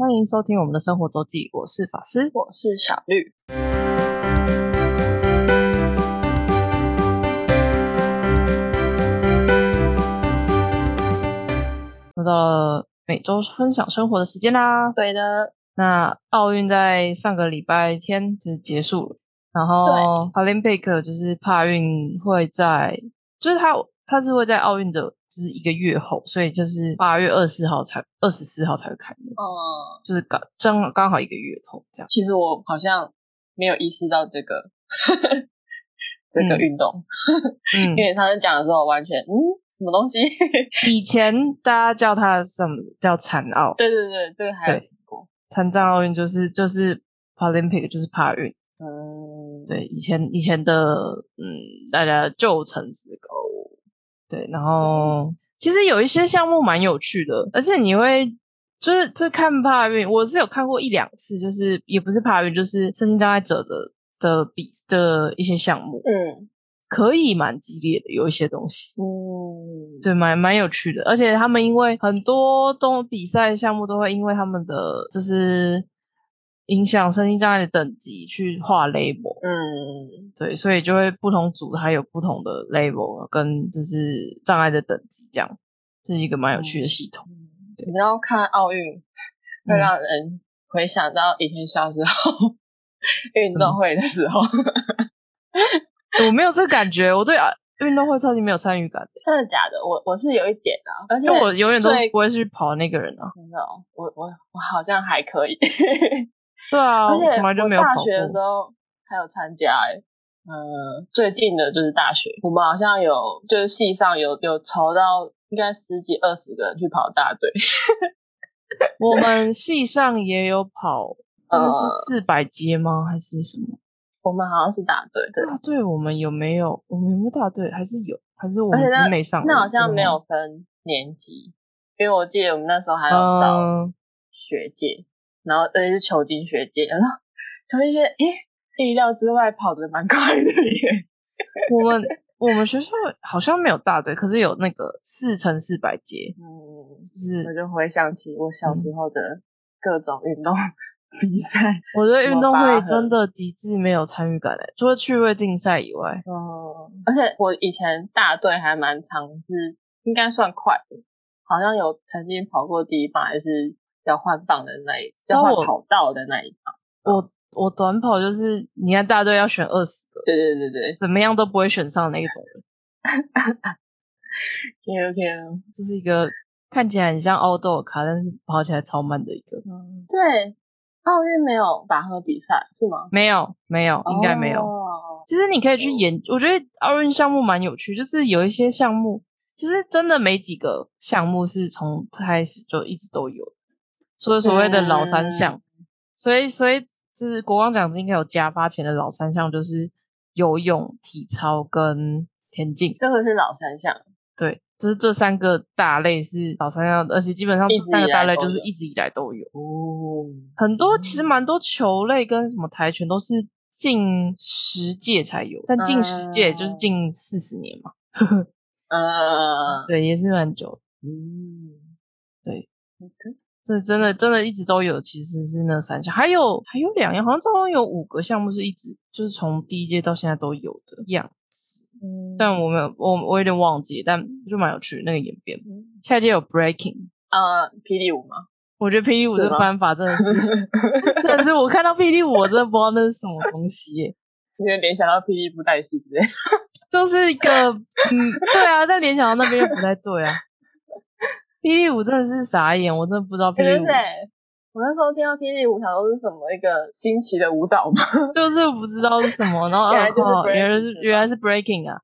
欢迎收听我们的生活周记，我是法师。我是小绿。又到了每周分享生活的时间啦。对的，那奥运在上个礼拜天就是结束了，然后 Olympic 就是帕运会在，就是它它是会在奥运的，就是一个月后，所以就是八月二十号才二十四号才会开幕，嗯，就是刚正刚好一个月后这样。其实我好像没有意识到这个这个嗯运动，嗯 因，为他们讲的时候，完全嗯，什么东西？以前大家叫它什么叫残奥，对对对，这个还有。残障奥运就是就是 Paralympic，就是帕运。嗯，对，以前以前的嗯，大家旧城市高，对，然后其实有一些项目蛮有趣的，而且你会就是就看帕运，我是有看过一两次，就是也不是帕运，就是身心障碍者的的比的一些项目，嗯可以蛮激烈的，有一些东西。嗯，对，蛮蛮有趣的，而且他们因为很多东比赛项目都会因为他们的就是影响身心障碍的等级去画 label，嗯对，所以就会不同组它有不同的 label 跟就是障碍的等级，这样这是一个蛮有趣的系统。你知道看奥运会嗯让人回想到以前小时候运动会的时候，我没有这个感觉，我对啊运动会超级没有参与感的，真的假的？我我是有一点啊，而且我永远都不会去跑那个人啊。真的哦，我我我好像还可以，对啊，而且我从来就没有大学的时。候还有参加哎、呃，最近的就是大学，我们好像有就是系上有有筹到应该十几二十个人去跑大队，我们系上也有跑，那个呃是四百阶吗？还是什么？我们好像是大队，对，大队我们有没有？我们有没有大队？还是有？还是我们没上？那好像没有分年级，因为我记得我们那时候还有找嗯，学姐，然后而且是球金学姐，然后球金学姐，诶，意料之外跑得蛮快的耶。我们我们学校好像没有大队，可是有那个四乘四百节，嗯，就是我就回想起我小时候的各种运动比赛。我觉得运动会真的极致没有参与感诶，除了趣味竞赛以外，嗯，而且我以前大队还蛮常是应该算快的，好像有曾经跑过第一棒，还是要换棒的那一要换跑道的那一棒。我我短跑就是你看大队要选二十个，对对对对怎么样都不会选上那一种人，，OK OK。这是一个看起来很像奥豆卡，但是跑起来超慢的一个。嗯，对，奥运没有拔河比赛是吗？没有没有，应该没有。哦其实你可以去研，我觉得奥运项目蛮有趣，就是有一些项目，其实真的没几个项目是从开始就一直都有的，除了所谓的老三项，所以所以就是国光奖金应该有加发前的老三项，就是游泳、体操跟田径，这个是老三项，对，就是这三个大类是老三项，而且基本上这三个大类就是一直以来都有。哦，很多其实蛮多球类跟什么跆拳都是近十届才有，但近十届就是近四十年嘛，呃，对，也是蛮久。嗯，对，OK，所以真的真的一直都有，其实是那三项，还有还有两样，好像总共有五个项目是一直就是从第一届到现在都有的样子，嗯但我没有我我有点忘记，但就蛮有趣的那个演变。嗯下一届有 breaking，呃，霹雳舞吗？我觉得霹雳舞的翻法真的是 真的是我看到霹雳舞，我真的不知道那是什么东西耶。你会联想到霹雳布袋戏之类。就是一个，嗯，对啊，在联想到那边又不太对啊。霹雳舞真的是傻眼，我真的不知道霹雳舞我那时候听到霹雳舞，想说是什么一个新奇的舞蹈吗。就是我不知道是什么，然后原来就是哦，原来是是原来是 breaking 啊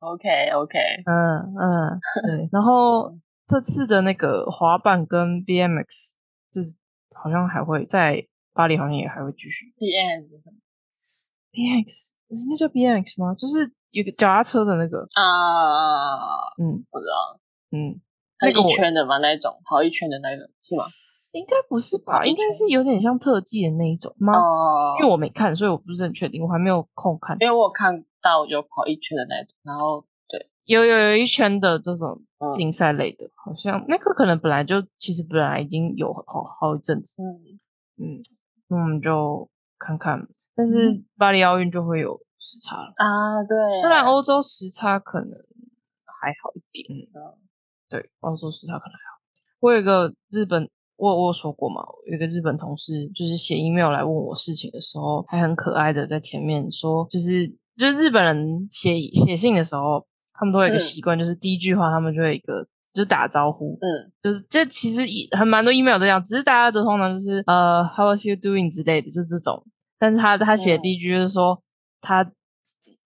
，OK OK，嗯嗯，对，然后 这次的那个滑板跟 BMX，就是好像还会在巴黎，好像也还会继续。B N 是什么？BMX，那叫 BMX 吗？就是有个脚踏车的那个，啊？嗯。不知道，嗯，那个我圈的吗？那一种跑一圈的那种是吗？应该不是吧？应该是有点像特技的那一种吗？哦，因为我没看，所以我不是很确定，我还没有空看。因为我有看到有跑一圈的那种，然后对，有有有一圈的这种嗯竞赛类的，好像那个可能本来就其实本来已经有好好一阵子，嗯，嗯，那我们就看看。但是嗯巴黎奥运就会有时差了，啊，对，虽然欧洲时差可能还好一点，嗯对，澳洲时差可能还好。我有一个日本，我我有说过嘛，有一个日本同事，就是写 email 来问我事情的时候，还很可爱的在前面说，就是就是日本人写写信的时候，他们都有一个嗯习惯，就是第一句话他们就会有一个就是打招呼，嗯就是这其实也很蛮多 email 都这样，只是大家的通常就是呃 How are you doing 之类的，就是这种。但是他他写的嗯第一句就是说他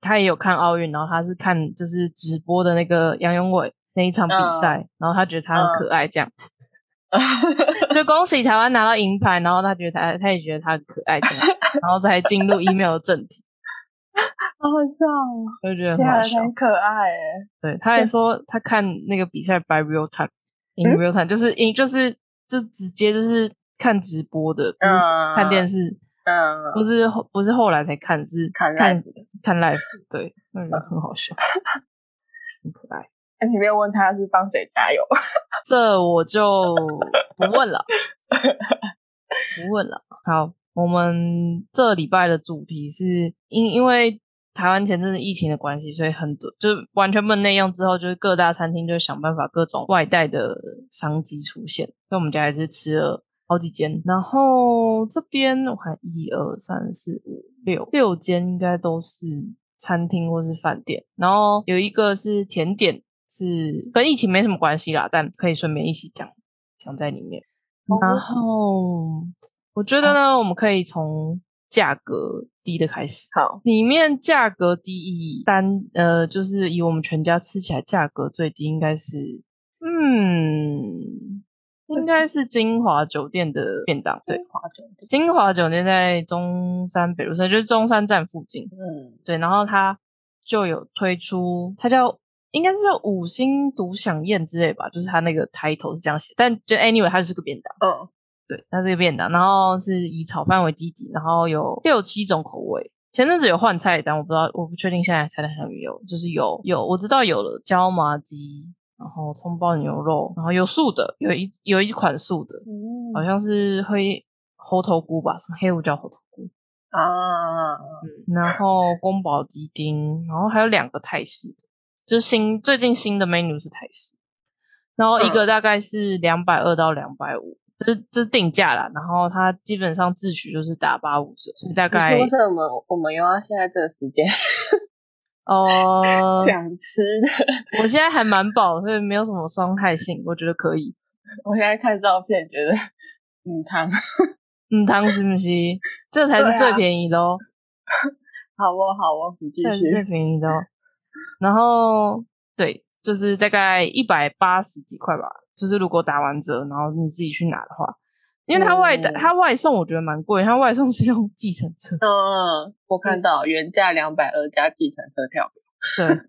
他也有看奥运，然后他是看就是直播的那个杨永伟那一场比赛，然后他觉得他很可爱，这样、就恭喜台湾拿到银牌，然后他觉得他他也觉得他很可爱，这样，然后才进入 email 的正题，好好笑哦，我就觉得很好笑。很可爱哎，对，他还说他看那个比赛 by real time，in 嗯 real time，就是 in 就是就直接就是看直播的，就是嗯看电视，嗯，不是不是后来才看，是看看 live，对，嗯很好笑，很可爱。哎，你没有问他是帮谁加油？这我就不问了，不问了。好，我们这礼拜的主题是因因为台湾前阵子疫情的关系，所以很多就完全不能内用之后，就是各大餐厅就想办法各种外带的商机出现。所以我们家还是吃了好几间，然后这边我看一二三四五六六间应该都是餐厅或是饭店，然后有一个是甜点，是跟疫情没什么关系啦，但可以顺便一起讲讲在里面。哦然后我觉得呢，我们可以从价格低的开始。好，里面价格低以单呃，就是以我们全家吃起来价格最低，应该是嗯，应该是金华酒店的便当。对，华酒店，金华酒店在中山北路上，就是中山站附近。嗯对，然后它就有推出，它叫应该是叫五星独享宴之类吧，就是它那个抬头是这样写，但就 anyway 它是个便当，嗯。对，它是个便当，然后是以炒饭为基底，然后有六七种口味。前阵子有换菜单，我不知道，我不确定现在菜单还有没有，就是有有我知道有了椒麻鸡，然后葱爆牛肉，然后有素的，有一有一款素的，嗯好像是黑猴头菇吧，什么黑胡椒猴头菇，啊，嗯，然后宫保鸡丁，然后还有两个泰式，就是新最近新的 menu 是台式，然后一嗯个大概是两百二到两百五，这是这是定价啦。然后它基本上自取就是打八五折，所以大可概是为什么我们又要现在这个时间哦，讲吃的？我现在还蛮饱，所以没有什么伤害性，我觉得可以。我现在看照片觉得，嗯，汤 嗯，汤是不是？这才是最便宜的哦。好哦好哦，你继这是最。便宜的哦。然后对，就是大概一百八十几块吧。就是如果打完折，然后你自己去拿的话，因为它外带、嗯它外送我觉得蛮贵，它外送是用计程车，嗯，我看到原价两百二加计程车票。对，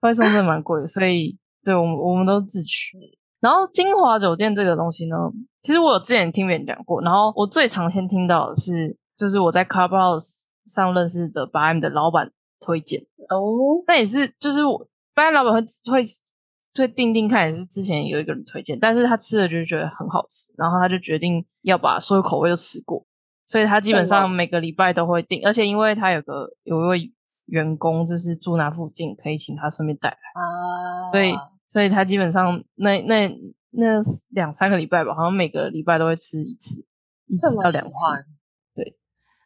外送真的蛮贵的，所以对我们我们都自取。然后金华酒店这个东西呢，其实我有之前听别人讲过，然后我最常先听到的是，就是我在 Clubhouse 上认识的八 M 的老板推荐。哦，那也是，就是我不然老板会会会定定看，也是之前有一个人推荐，但是他吃了就觉得很好吃，然后他就决定要把所有口味都吃过，所以他基本上每个礼拜都会订，而且因为他有个有一位员工就是住那附近，可以请他顺便带来，啊，所以所以他基本上那那那两三个礼拜吧，好像每个礼拜都会吃一次，一次到两次。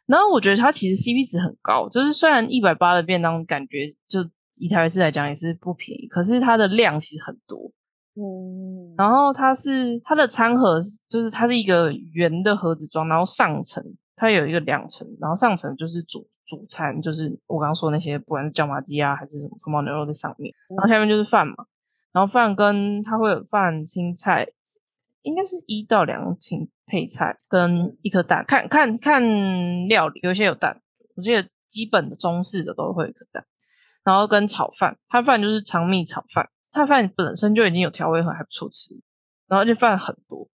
欢，然后我觉得它其实 CP 值很高，就是虽然一百八的便当感觉就以台北市来讲也是不便宜，可是它的量其实很多。嗯，然后它是它的餐盒就是它是一个圆的盒子装，然后上层它有一个两层，然后上层就是主主餐，就是我刚刚说那些不管是椒麻鸡啊还是什么葱爆牛肉在上面，然后下面就是饭嘛，然后饭跟它会有饭青菜，应该是一到两青配菜跟一颗蛋，看看看料理，有些有蛋，我记得基本的中式的都会有一颗蛋，然后跟炒饭，它饭就是长米炒饭，它饭本身就已经有调味很还不错吃，然后就饭很多。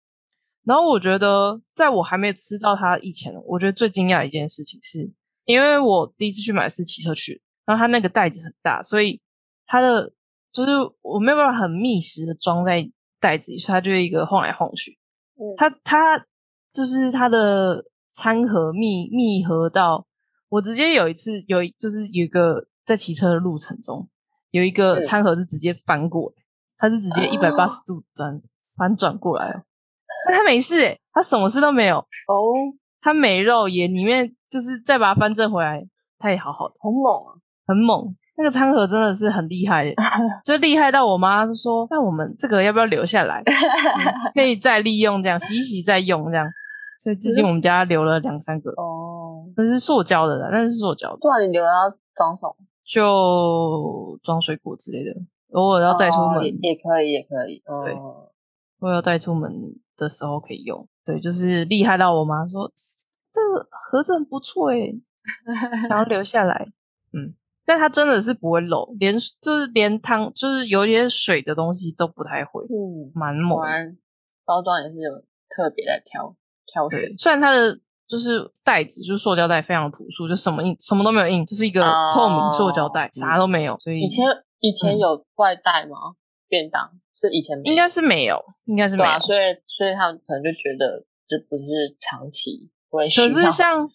然后我觉得，在我还没吃到它以前，我觉得最惊讶的一件事情是，因为我第一次去买是骑车去，然后它那个袋子很大，所以它的就是我没有办法很密实的装在袋子里，所以它就一个晃来晃去。嗯它它就是它的餐盒密密合到我直接有一次有就是有一个在骑车的路程中，有一个餐盒是直接翻过来，它是直接一百八哦十度这样子反转过来了，但它没事诶、它什么事都没有，哦，它没肉也里面就是再把它翻正回来，它也好好的，很猛啊！很猛。那个餐盒真的是很厉害的，就厉害到我妈就说：“那我们这个要不要留下来？可以再利用，这样洗一洗再用，这样。”所以至今我们家留了两三个，哦，那是塑胶的啦，那是塑胶的，对啊，你留了要装什么？就装水果之类的。偶尔要带出门，哦也也可以，也可以。对哦偶尔要带出门的时候可以用。对，就是厉害到我妈说这个盒子很不错诶，想要留下来。嗯，但它真的是不会漏，连就是连汤就是有一些水的东西都不太会，嗯，蛮猛包装也是有特别在挑挑选对，。虽然它的就是袋子就是塑胶袋，非常朴素，就什么印什么都没有印，就是一个哦透明塑胶袋，啥都没有。所以以前以前嗯有外带吗？便当是以前没有应该是没有，应该是没有。啊，所以所以他们可能就觉得这不是长期。可是像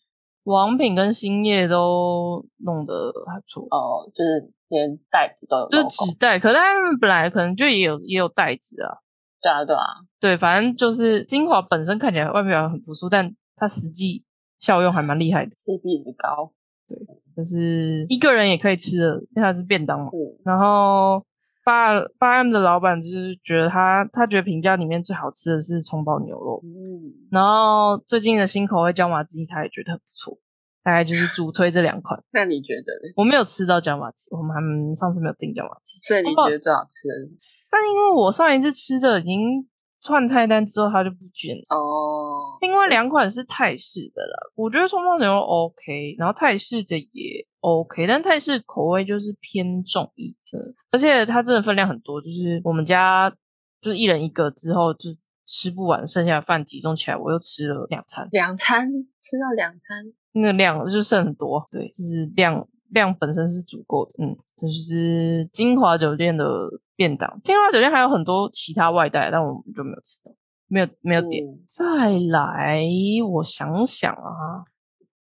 王品跟兴业都弄得还不错，哦，就是连袋子都有就是纸袋。可是他们本来可能就也有也有袋子啊。对啊对啊，对，反正就是精华本身看起来外表很朴素，但它实际效用还蛮厉害的。CP 值高。对就是一个人也可以吃的，因为它是便当嘛。嗯，然后八八 M 的老板就是觉得他他觉得评价里面最好吃的是葱爆牛肉，嗯，然后最近的新口味椒麻鸡他也觉得很不错，大概就是主推这两款。那你觉得呢？我没有吃到椒麻鸡，我们还上次没有订椒麻鸡，所以你觉得最好吃的是什但因为我上一次吃的已经串菜单之后它就不见了。哦，另外两款是泰式的了，我觉得葱爆牛肉 OK，然后泰式的也 OK，但泰式口味就是偏重一点，而且它真的分量很多，就是我们家就是一人一个之后就吃不完，剩下的饭集中起来，我又吃了两餐，两餐？吃到两餐，那个量就剩很多，对，就是量量本身是足够的，嗯，就是金华酒店的便当，金华酒店还有很多其他外带，但我们就没有吃到，没有没有点。嗯再来，我想想啊，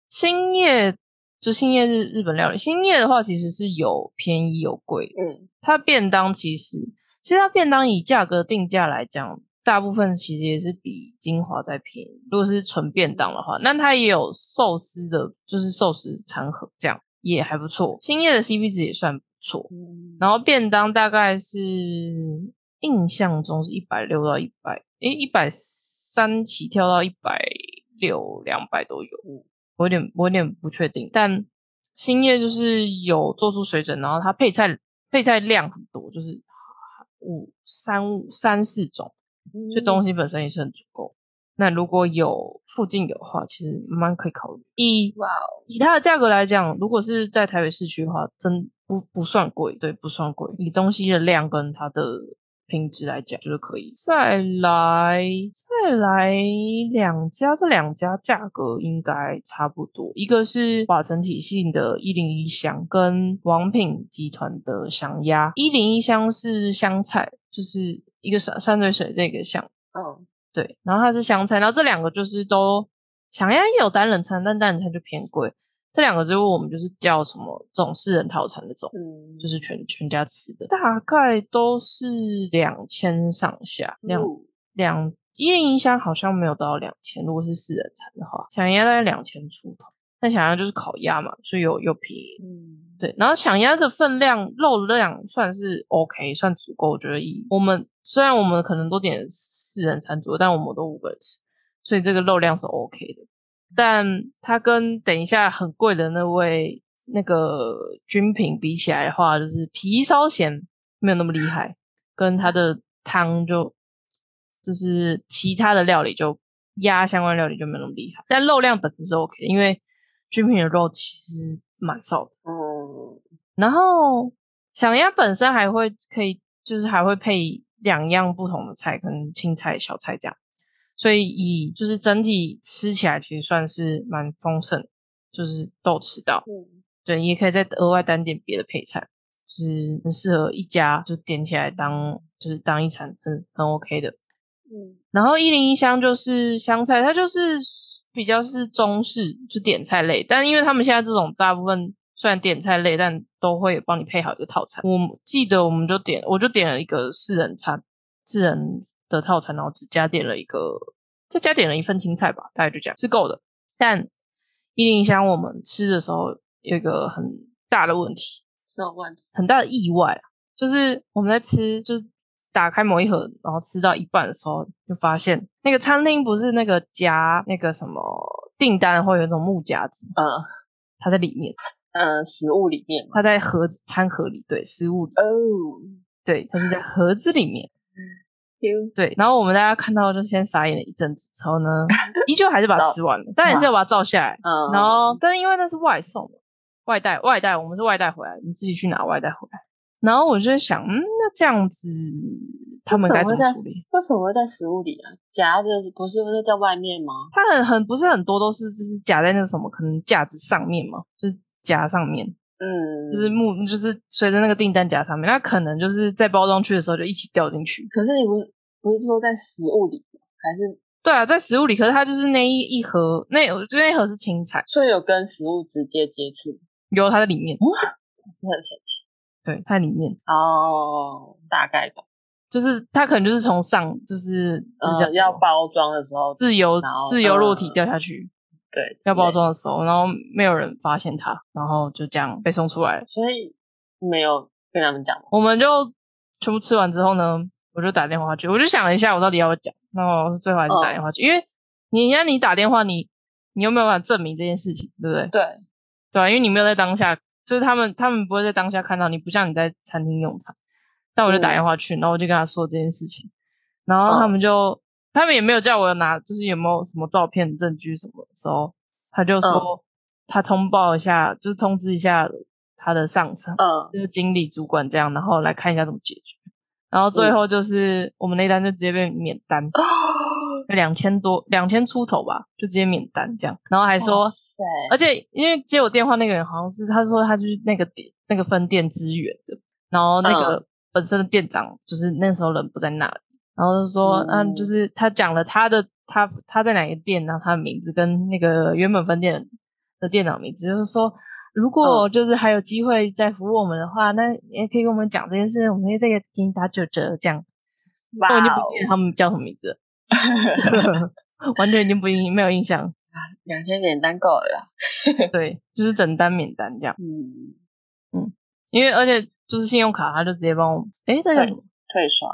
兴业就兴业日日本料理，兴业的话其实是有便宜有贵，嗯，它便当其实其实它便当以价格定价来讲，大部分其实也是比精华再便宜。如果是纯便当的话，那它也有寿司的，就是寿司餐盒这样也还不错。兴业的 CP 值也算不错，嗯然后便当大概是印象中是一百六到一百，诶，一百三起跳到一百六、两百都有。嗯我有点我有点不确定，但兴业就是有做出水准，然后它配菜配菜量很多，就是五三五三四种，所以东西本身也是很足够。那如果有附近有的话，其实蛮可以考虑。以以它的价格来讲，如果是在台北市区的话，真不不算贵，对，不算贵。以东西的量跟它的品质来讲，就是可以。再来，再来两家，这两家价格应该差不多。一个是瓦城体系的一零一香，跟王品集团的香鸭。一零一香是香菜，就是一个山山水水这个香。嗯对，然后它是香菜，然后这两个就是都想要也有单人餐，但单人餐就偏贵。这两个之后我们就是叫什么这种四人套餐那种，嗯，就是全全家吃的，大概都是两千上下，两嗯两一零一箱好像没有到两千，如果是四人餐的话，想鸭大概两千出头。但想鸭就是烤鸭嘛，所以有有便宜。嗯对，然后想鸭的分量肉量算是 OK，算足够。我觉得以我们虽然我们可能都点四人餐左右，但我们都五个人吃，所以这个肉量是 OK 的。但它跟等一下很贵的那位那个军品比起来的话，就是皮稍咸，没有那么厉害，跟它的汤就就是其他的料理就鸭相关料理就没有那么厉害，但肉量本身是 OK 的，因为军品的肉其实蛮少的。嗯然后响鸭本身还会可以，就是还会配两样不同的菜，可能青菜、小菜这样，所以以就是整体吃起来其实算是蛮丰盛，就是都有吃到。嗯对，也可以再额外单点别的配菜。就是很适合一家就点起来当就是当一餐很很 OK 的。嗯然后一零一香就是香菜，它就是比较是中式，就点菜类。但因为他们现在这种大部分虽然点菜类，但都会帮你配好一个套餐。我记得我们就点，我就点了一个四人餐，四人的套餐，然后只加点了一个，再加点了一份青菜吧，大概就这样是够的。但一零一香我们吃的时候有一个很大的问题，什么问题？很大的意外啊，就是我们在吃，就是打开某一盒，然后吃到一半的时候，就发现那个餐厅不是那个夹那个什么订单会有一种木夹子，嗯它在里面，嗯，食物里面。它在盒子餐盒里，对，食物里，哦，对，它是在盒子里面，丢对。然后我们大家看到就先傻眼了一阵子，之后呢，依旧还是把它 吃完了，但也是要把它照下来。嗯，然后，但是因为那是外送，外带外带，我们是外带回来，你自己去拿外带回来。然后我就在想，嗯，那这样子他们该怎么处理？为什么会在食物里啊？夹着不是不是在外面吗？它很很不是很多都是就是夹在那个什么可能架子上面嘛，就是夹上面，嗯，就是木就是随着那个订单夹上面，那可能就是在包装区的时候就一起掉进去。可是你不是不是说在食物里，还是？对啊，在食物里，可是它就是那一一盒，那我觉得那一盒是青菜，所以有跟食物直接接触，有它在里面，是很神奇。对，它在里面，哦，大概吧。就是它可能就是从上就是要包装的时候，自由自由落体呃掉下去，对要包，装的时候，然后没有人发现他，然后就这样被送出来了。所以没有跟他们讲吗。我们就全部吃完之后呢，我就打电话去，我就想了一下，我到底要不要讲，然后最后还是打电话去，因为你让你打电话，你你又没有办法证明这件事情，对不对？对，对啊，因为你没有在当下，就是他们他们不会在当下看到你，不像你在餐厅用餐。但我就打电话去，然后我就跟他说这件事情，然后他们就、他们也没有叫我拿，就是有没有什么照片证据什么的时候，他就说、他通报一下，就是通知一下他的上层，嗯，就是经理主管这样，然后来看一下怎么解决。然后最后就是我们那单就直接被免单，两千多两千出头吧，就直接免单这样。然后还说哇，塞。而且因为接我电话那个人好像是他说他就是那个点那个分店支援的，然后那个本身的店长就是那时候人不在那里，然后就说嗯嗯，就是他讲了他的他他在哪个店，然后他的名字跟那个原本分店的店长名字，就是说。如果就是还有机会再服务我们的话，那也可以跟我们讲这件事，我们可以再给你打九折，这样。哇我已经不哦记得他们叫什么名字，完全已经不印没有印象。两千免单够了啦。对，就是整单免单这样。嗯嗯，因为而且就是信用卡，他就直接帮我，哎，那叫什么？退刷。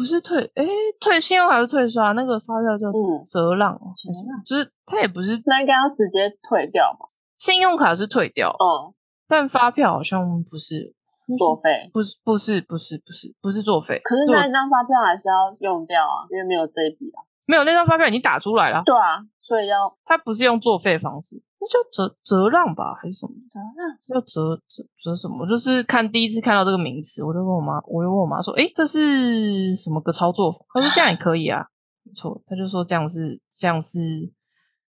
不是退，诶，退信用卡是退刷，那个发票叫什么？嗯折让就是它也不是那应该要直接退掉嘛？信用卡是退掉，嗯，但发票好像不是作废。不是不是不是不是不是作废，可是那一张发票还是要用掉啊，因为没有这一笔啊。没有那张发票已经打出来了，对啊，所以要它不是用作废方式，那叫折折让吧，还是什么？折让。要折折折什么？就是看第一次看到这个名词，我就问我妈，我就问我妈说：“诶，这是什么个操作法？”她说：“这样也可以啊。”没错，她就说这样是这样是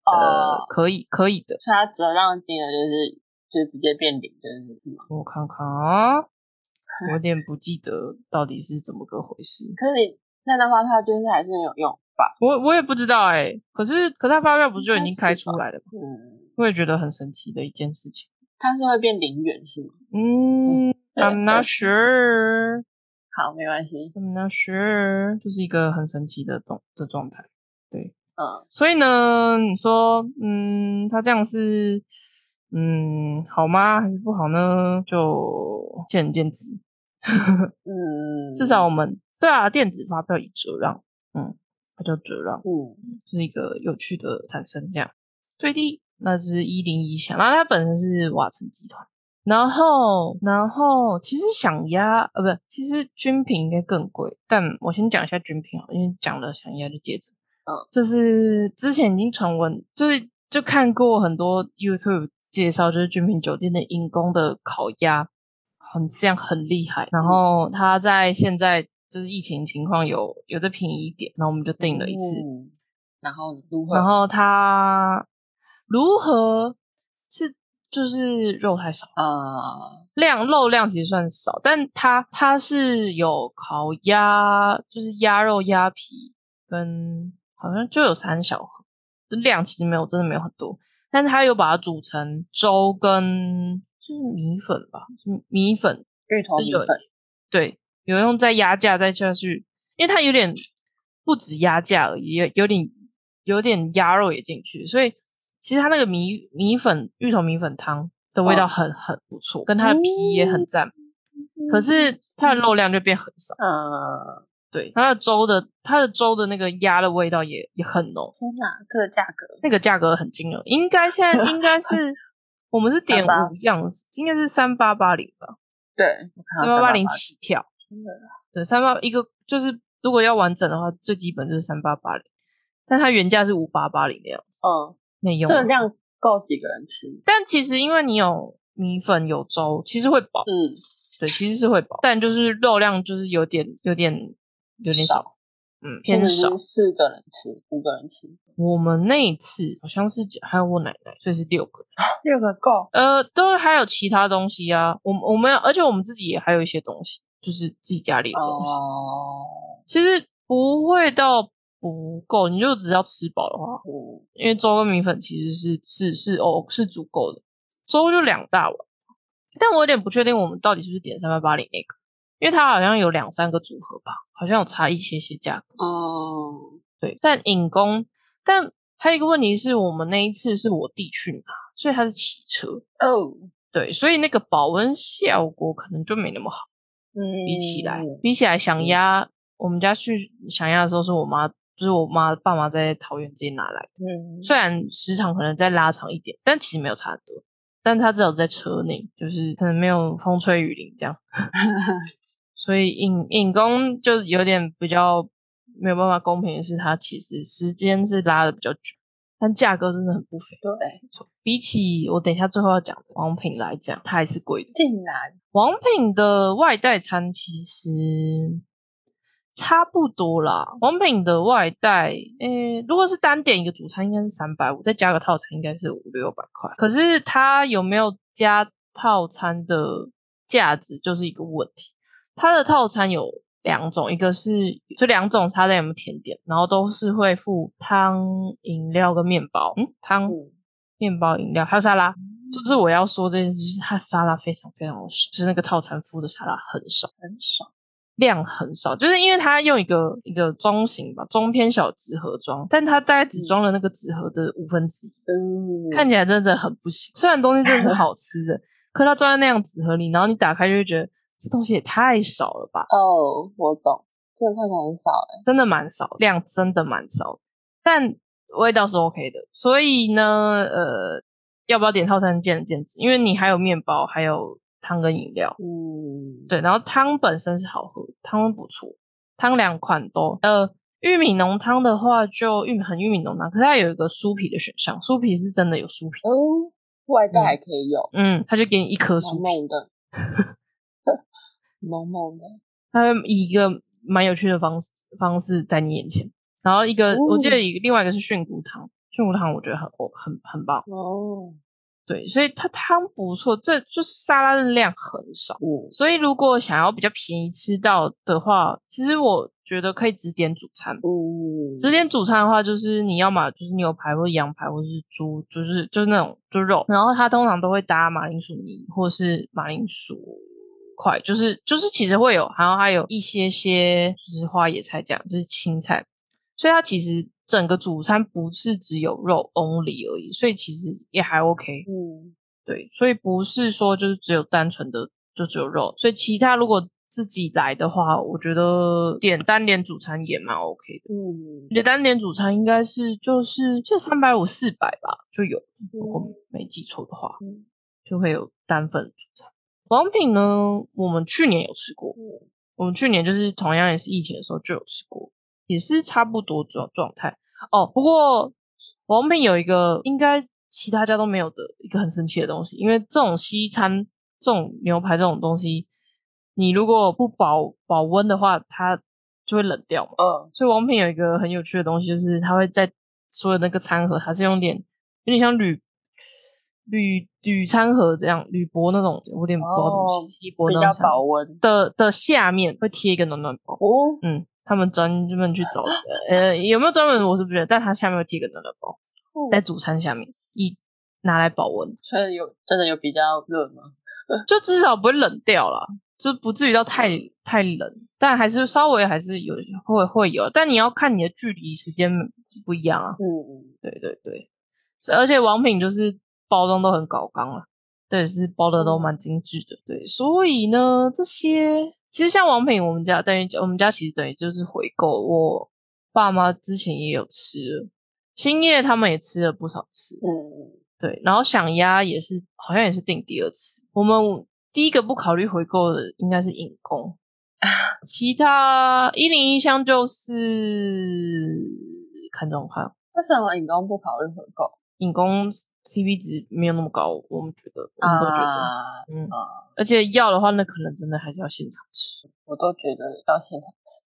呃哦可以可以的。所以它折让金额就是就直接变零，就是是吗？我看看啊，我有点不记得到底是怎么个回事。可是你那张发票就是还是没有用吧？我我也不知道哎，可是可他发票不是就已经开出来了吗？嗯，我也觉得很神奇的一件事情。它是会变零元是吗？嗯对，I'm not sure。好，没关系。I'm not sure，就是一个很神奇的状的状态。对嗯，所以呢，你说，嗯，它这样是，嗯，好吗？还是不好呢？就见仁见智。嗯，至少我们对啊，电子发票已折让，嗯，它叫折让，嗯就是一个有趣的产生。这样，最低那是一零一响，然后它本身是瓦城集团。然后，然后其实想压，呃，不，其实军品应该更贵。但我先讲一下军品好，因为讲了想压就接着。嗯，就是之前已经传闻，就是就看过很多 YouTube 介绍，就是军品酒店的因工的烤鸭，很这样很厉害。然后他在现在就是疫情情况有有的便宜一点，然后我们就订了一次。嗯然后如何？然后它如何是就是肉太少，啊，量肉量其实算少，但它它是有烤鸭，就是鸭肉、鸭皮跟好像就有三小盒，这量其实没有真的没有很多，但是它有把它煮成粥跟就是米粉吧，米粉芋头米有粉，对，有用再压价再下去，因为它有点不止压价而已，有有点有点鸭肉也进去，所以其实它那个米米粉芋头米粉汤的味道哦很、很不错，跟它的皮也很赞，可是它的肉量就变很少。嗯，对，它的粥的它的粥的那个鸭的味道也也很浓，天哪，这个价格那个价格很惊人，应该现在应该 是我们是点五样，应该是三八八零吧，对，三八八零起跳。真的对，三八一个就是如果要完整的话，最基本就是三八八零，但它原价是五八八零的样子，嗯，内用。这个量够几个人吃？但其实因为你有米粉有粥，其实会饱，嗯，对，其实是会饱，但就是肉量就是有点有点有点少，少嗯，偏少。四个人吃，五个人吃，我们那一次好像是还有我奶奶，所以是六个人。六个够。呃，都还有其他东西啊，我们我们而且我们自己也还有一些东西，就是自己家里的东西。哦，其实不会到不够，你就只要吃饱的话，嗯，因为粥跟米粉其实是是是哦是足够的，粥就两大碗，但我有点不确定我们到底是不是点三八八零那个，因为它好像有两三个组合吧，好像有差一些些价格。哦，对，但引工，但还有一个问题是我们那一次是我弟去拿，所以他是骑车，哦，对，所以那个保温效果可能就没那么好。嗯，比起来，比起来想压，我们家去想压的时候是我妈，就是我妈爸妈在桃园直接拿来的。嗯，虽然时长可能再拉长一点，但其实没有差很多。但他至少在车内，就是可能没有风吹雨淋这样，所以引引工就有点比较没有办法公平的是，它其实时间是拉的比较久，但价格真的很不菲。对，没错，比起我等一下最后要讲的王品来讲，它还是贵的。竟然王品的外带餐其实差不多啦。王品的外带，诶、如果是单点一个主餐，应该是三百五，再加个套餐，应该是五六百块。可是它有没有加套餐的价值，就是一个问题。它的套餐有两种，一个是就两种差在有没有甜点，然后都是会附汤、饮料跟面包。嗯，汤、嗯面包、饮料还有沙拉。就是我要说这件事，就是它沙拉非常非常的少，就是那个套餐附的沙拉很少，很爽，量很少，就是因为它用一个一个中型吧，中偏小纸盒装，但它大概只装了那个纸盒的五分之一，嗯，看起来真的很不行。虽然东西真的是好吃的，可它装在那样纸盒里，然后你打开就会觉得这东西也太少了吧，哦，我懂，这个看起来很少哎，真的蛮少，量真的蛮少，但味道是 OK 的。所以呢，呃，要不要点套餐见仁见智，因为你还有面包，还有汤跟饮料。嗯，对，然后汤本身是好喝，汤不错，汤两款都呃，玉米浓汤的话就玉米很玉米浓汤，可是它有一个酥皮的选项，酥皮是真的有酥皮，哦，外带还可以有，嗯，它就给你一颗酥皮，萌萌的，萌萌的，它会以一个蛮有趣的方式方式在你眼前，然后一个、我记得一个另外一个是菌菇汤，菌菇汤我觉得很哦很很棒，哦，对，所以它汤不错，这就是沙拉的量很少。嗯，所以如果想要比较便宜吃到的话，其实我觉得可以只点主餐。嗯，只点主餐的话，就是你要么就是牛排或羊排，或是猪，就是就是那种就肉，然后它通常都会搭马铃薯泥或是马铃薯块，就是就是其实会有，然后还有一些些就是花野菜这样，就是青菜，所以它其实整个主餐不是只有肉 only 而已，所以其实也还 OK。嗯，对，所以不是说就是只有单纯的就只有肉，所以其他如果自己来的话，我觉得点单点主餐也蛮 OK 的。嗯，你的单点主餐应该是就是就三百五四百吧，就有，如果没记错的话，嗯就会有单份主餐。王品呢，我们去年有吃过，我们去年就是同样也是疫情的时候就有吃过，也是差不多状状态哦。不过王品有一个应该其他家都没有的一个很神奇的东西，因为这种西餐这种牛排这种东西，你如果不保保温的话，它就会冷掉嘛。嗯，所以王品有一个很有趣的东西，就是它会在所有那个餐盒，它是用点有点像铝铝铝餐盒这样，铝箔那种，我有点不知道怎么哦形锡箔比较保温的的下面会贴一个暖暖包。哦，嗯，他们专门去找的，呃，有没有专门我是不觉得，但它下面有贴一个暖暖包，在主餐下面，一拿来保温，所以有真的有比较热吗？就至少不会冷掉啦，就不至于到太太冷，但还是稍微还是有会会有，但你要看你的距离时间不一样啊。嗯嗯，对对对，所以而且王品就是包装都很搞刚了，对，是包的都蛮精致的。对，所以呢，这些其实像王品，我们家等于我们家其实等于就是回购，我爸妈之前也有吃了，兴业他们也吃了不少次。嗯对，然后想鸭也是，好像也是订第二次。我们第一个不考虑回购的应该是影工，其他一零一箱就是看状况。为什么影工不考虑回购？影工 CP 值没有那么高，我们觉得，我们都觉得，啊嗯，而且要的话，那可能真的还是要现场吃。我都觉得要现场吃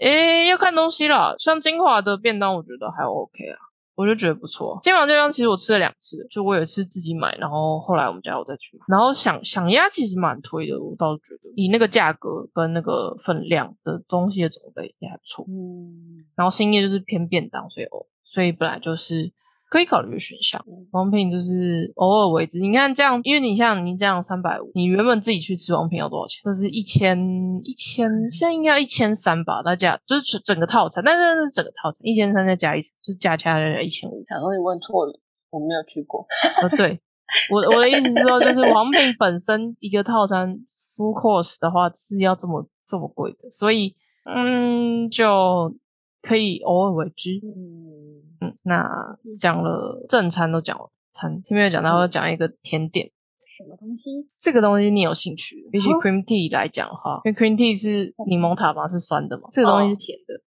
诶，要看东西啦，像金华的便当，我觉得还 OK 啊，我就觉得不错。金华便当其实我吃了两次，就我有一次自己买，然后后来我们家我再去买。然后想想鸭其实蛮推的，我倒是觉得以那个价格跟那个分量的东西的种类也还不错。嗯，然后兴业就是偏便当，所以哦，所以本来就是可以考虑的选项。王品就是偶尔为之，你看这样，因为你像你这样三百五，你原本自己去吃王品要多少钱？就是一千一千，现在应该要一千三吧，大家就是整个套餐，但是那是整个套餐一千三再加一，就是加起来一千五。假如你问错了，我没有去过。呃，对，我我的意思是说，就是王品本身一个套餐 full course 的话是要这么这么贵的，所以嗯，就可以偶尔为之。嗯嗯，那讲了正餐都讲完，餐前面有讲到要讲一个甜点，什么东西？这个东西你有兴趣？比起哦 cream tea 来讲的话，因为 cream tea 是柠檬塔嘛，是酸的嘛，这个东西是甜的。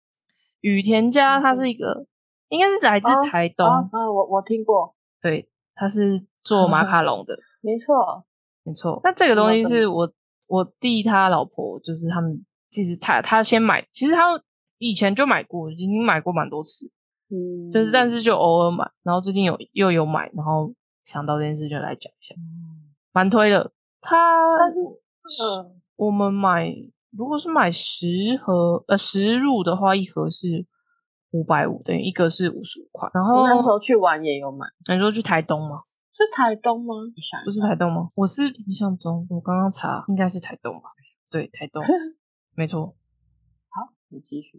雨田家它是一个，应该是来自哦台东，啊啊，我我听过，对，它是做马卡龙的，没错。没错。那这个东西是我我弟他老婆，就是他们其实他他先买，其实他以前就买过，已经买过蛮多次，嗯，就是但是就偶尔买，然后最近有又有买，然后想到这件事就来讲一下，蛮推的。它但是嗯我们买如果是买十盒呃十入的话，一盒是五百五，等于一个是五十五块。然后我那时候去玩也有买，你说去台东吗？是台东吗？不是台东吗？我是印象中，我刚刚查应该是台东吧？对，台东，没错。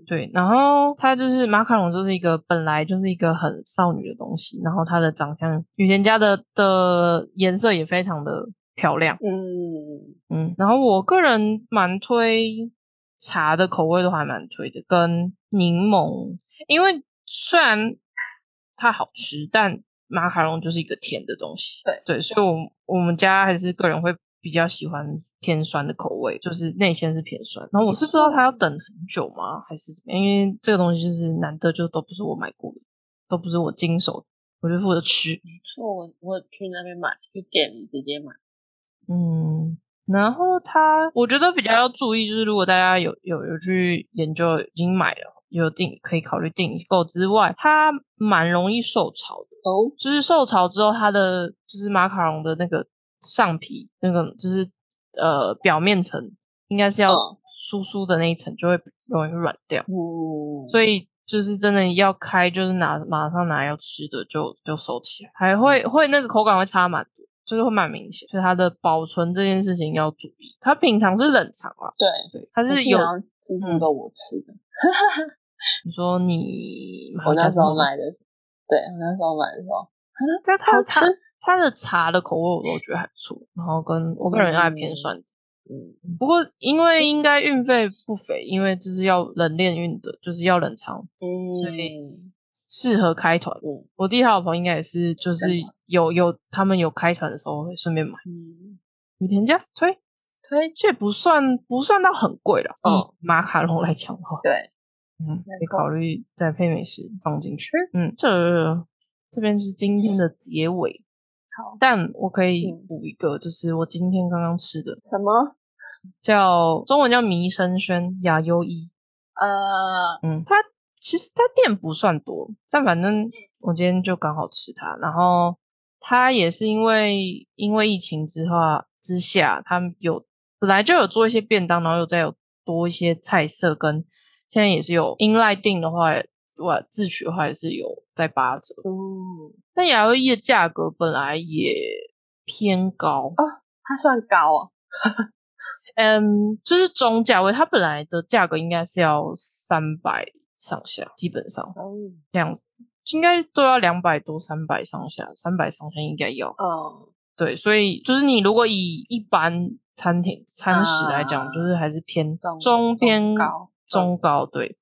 对，然后它就是马卡龙，就是一个本来就是一个很少女的东西，然后它的长相，雨田家的的颜色也非常的漂亮，嗯，嗯，然后我个人蛮推茶的口味都还蛮推的，跟柠檬，因为虽然它好吃，但马卡龙就是一个甜的东西，对。对，所以我我们家还是个人会比较喜欢偏酸的口味，就是内馅是偏酸。然后我是不知道它要等很久吗，还是怎么样？因为这个东西就是难得就都不是我买过的，都不是我经手，我就负责吃。没错，我我去那边买，去店里直接买。嗯，然后它我觉得比较要注意，就是如果大家有有有去研究，已经买了。有定可以考虑订购之外，它蛮容易受潮的。哦，就是受潮之后，它的就是马卡龙的那个上皮，那个就是呃表面层，应该是要嗯酥酥的那一层就会容易软掉。嗯，所以就是真的要开，就是拿马上拿要吃的就就收起来，还会会那个口感会差蛮多，就是会蛮明显。所以它的保存这件事情要注意。它平常是冷藏啊，对，对，它是有。然后几乎都我吃的。你说你我那时候买，买的，对，我那时候买的时候，但它好它吃它的茶的口味我都觉得还不错，然后跟我个人爱偏酸。嗯不过因为应该运费不菲，因为就是要冷链运的，就是要冷藏，所以嗯适合开团。嗯我弟他老婆应该也是，就是有有他们有开团的时候会顺便买。嗯，羽田家推推这不算不算到很贵了，嗯以马卡龙来讲的话，对，嗯，可以考虑再配美食放进去。嗯，这这边是今天的结尾，好，但我可以嗯补一个，就是我今天刚刚吃的，什么？叫中文叫弥生轩雅优一。呃，嗯，它其实它店不算多，但反正我今天就刚好吃它，然后它也是因为因为疫情之后啊之下，他们有本来就有做一些便当，然后又再有多一些菜色，跟现在也是有英赖订的话，我自取的话也是有在八折。哦，但雅优一的价格本来也偏高啊，它算高啊。嗯，就是中价位，它本来的价格应该是要三百上下，基本上嗯两应该都要两百多、三百上下，三百上下应该要。嗯，对，所以就是你如果以一般餐厅餐食来讲，啊就是还是偏中中偏高中高，对。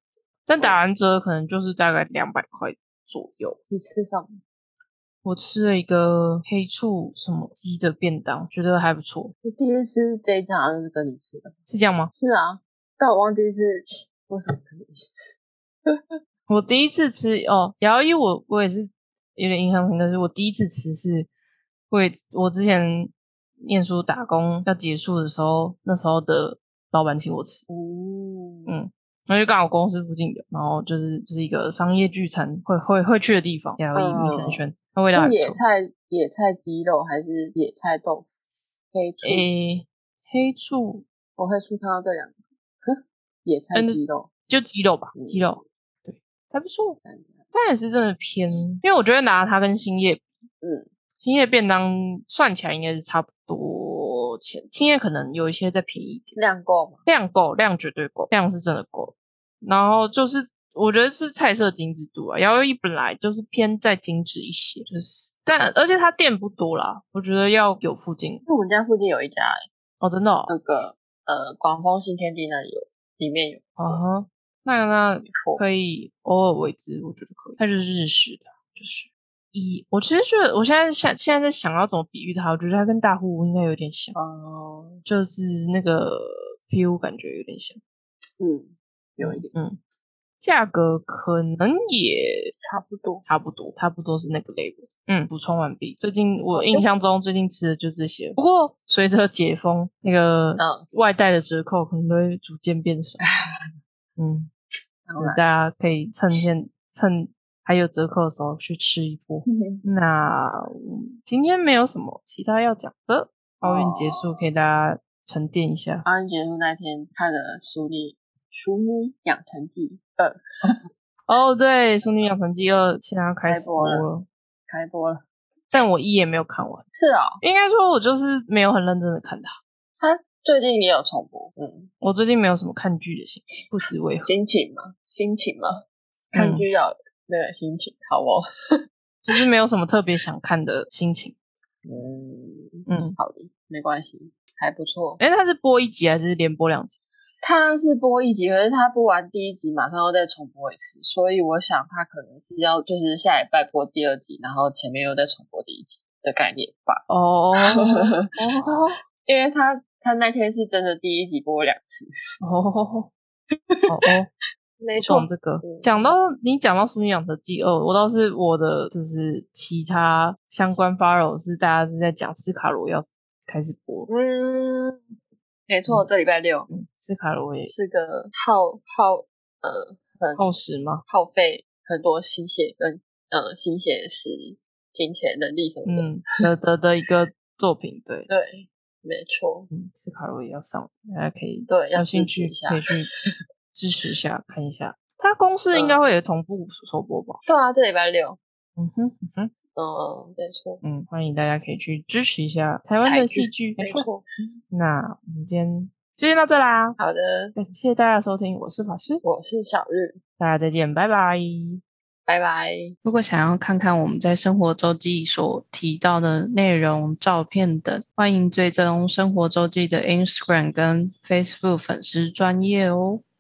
但打完折可能就是大概两百块左右。你吃什么？我吃了一个黑醋什么鸡的便当，觉得还不错，我第一次吃这一家好像是跟你吃的。是这样吗？是啊，但我忘记是为什么跟你一起吃。我第一次吃哦，摇一我我也是有点印象深刻，是我第一次吃是，会我之前念书打工要结束的时候，那时候的老板请我吃，哦，嗯，然后就刚好公司附近的，然后就是就是一个商业聚餐会会会去的地方，摇一米神轩，那味道野。菜野菜鸡肉还是野菜豆腐？黑醋，诶，黑醋我会出看到这两个。哼野菜嗯鸡肉，就鸡肉吧，嗯鸡肉对还不错，但也是真的偏，因为我觉得拿它跟兴业嗯，兴业便当算起来应该是差不多钱，青叶可能有一些再便宜一点，量够吗？量够，量绝对够，量是真的够。然后就是我觉得是菜色精致度啊，摇一本来就是偏再精致一些，就是但而且它店不多啦，我觉得要有附近那我们家附近有一家、欸，哦，真的哦，那个呃广丰新天地那里有，里面有，啊哈，那那没错。可以偶尔为之，我觉得可以。它就是日式的，就是以我其实觉得我现在想现在在想要怎么比喻它，我觉得它跟大户应该有点像，哦，就是那个 feel 感觉有点像，嗯，有一点嗯，价格可能也差不多。差不多，差不多是那个 label。嗯，补充完毕。最近我印象中最近吃的就这些，不过随着解封，那个嗯外带的折扣可能都会逐渐变少。嗯，大家可以趁现趁还有折扣的时候去吃一波。嗯那嗯今天没有什么其他要讲的，奥运结束可以大家沉淀一下。奥运结束那天看了《淑女淑女养成记二 》哦，对，《淑女养成记二》现在要开开播了始播了，开播了，但我一也没有看完。是哦，应该说，我就是没有很认真的看它。它最近也有重播，嗯，我最近没有什么看剧的心情，不知为何，心情嘛，心情嘛，嗯看剧要有那个心情，好哦，就是没有什么特别想看的心情。嗯嗯，好的，没关系，还不错。哎，它是播一集还是连播两集？他是播一集，可是他播完第一集马上又再重播一次，所以我想他可能是要就是下礼拜播第二集，然后前面又再重播第一集的概念吧。哦 哦因为他他那天是真的第一集播两次，哦哦哦，没不懂这个嗯。讲到你讲到《淑女养成记二》，我倒是我的就是其他相关 follow 是大家是在讲斯卡罗要开始播，嗯，没错，这礼拜六嗯，斯卡罗也是个耗耗呃很耗时吗？耗费很多心血跟呃心血是金钱能力什么的。嗯，的的的一个作品，对，对，没错，嗯，斯卡罗也要上，大家可以对，要有兴趣可以去支持一下，看一下。他公司应该会有同步首播吧？对啊，这礼拜六，嗯哼，嗯哼，嗯，没错，嗯，欢迎大家可以去支持一下台湾的戏剧，没。错。那我们今天就先到这啦，好的，感谢大家收听，我是法师，我是小日，大家再见，拜拜。拜拜。如果想要看看我们在生活周记所提到的内容、照片等，欢迎追踪生活周记的 Instagram 跟 Facebook 粉丝专业哦。